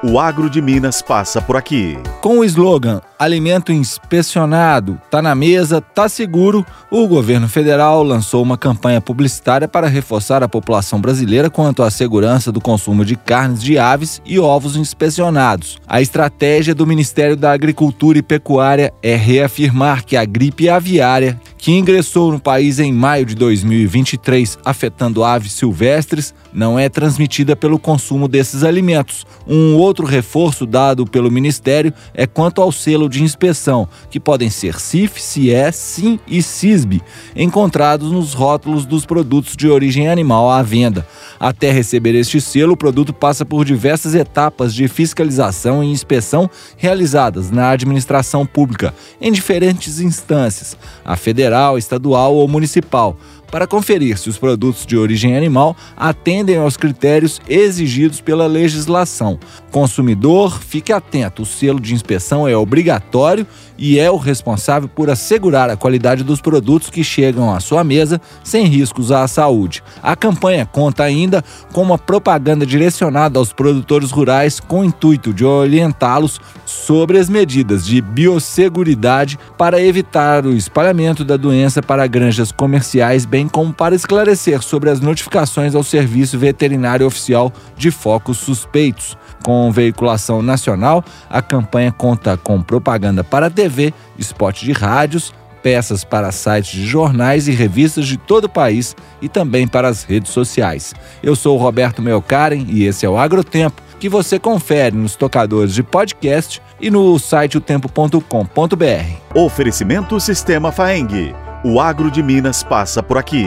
O agro de Minas passa por aqui. Com o slogan Alimento inspecionado, tá na mesa, tá seguro, o governo federal lançou uma campanha publicitária para reforçar a população brasileira quanto à segurança do consumo de carnes de aves e ovos inspecionados. A estratégia do Ministério da Agricultura e Pecuária é reafirmar que a gripe aviária, que ingressou no país em maio de 2023, afetando aves silvestres, não é transmitida pelo consumo desses alimentos. Um outro reforço dado pelo Ministério é quanto ao selo de inspeção, que podem ser CIF, CIE, SIM e CISB, encontrados nos rótulos dos produtos de origem animal à venda. Até receber este selo, o produto passa por diversas etapas de fiscalização e inspeção realizadas na administração pública, em diferentes instâncias, a federal, estadual ou municipal para conferir se os produtos de origem animal atendem aos critérios exigidos pela legislação. Consumidor, fique atento: o selo de inspeção é obrigatório e é o responsável por assegurar a qualidade dos produtos que chegam à sua mesa sem riscos à saúde. A campanha conta ainda com uma propaganda direcionada aos produtores rurais com o intuito de orientá-los sobre as medidas de biosseguridade para evitar o espalhamento da doença para granjas comerciais, bem como para esclarecer sobre as notificações ao Serviço Veterinário Oficial de focos suspeitos. Com veiculação nacional, a campanha conta com propaganda para TV, spot de rádios, peças para sites de jornais e revistas de todo o país e também para as redes sociais. Eu sou o Roberto Melkaren e esse é o Agrotempo, que você confere nos tocadores de podcast e no site otempo.com.br. Oferecimento Sistema Faeng. O agro de Minas passa por aqui.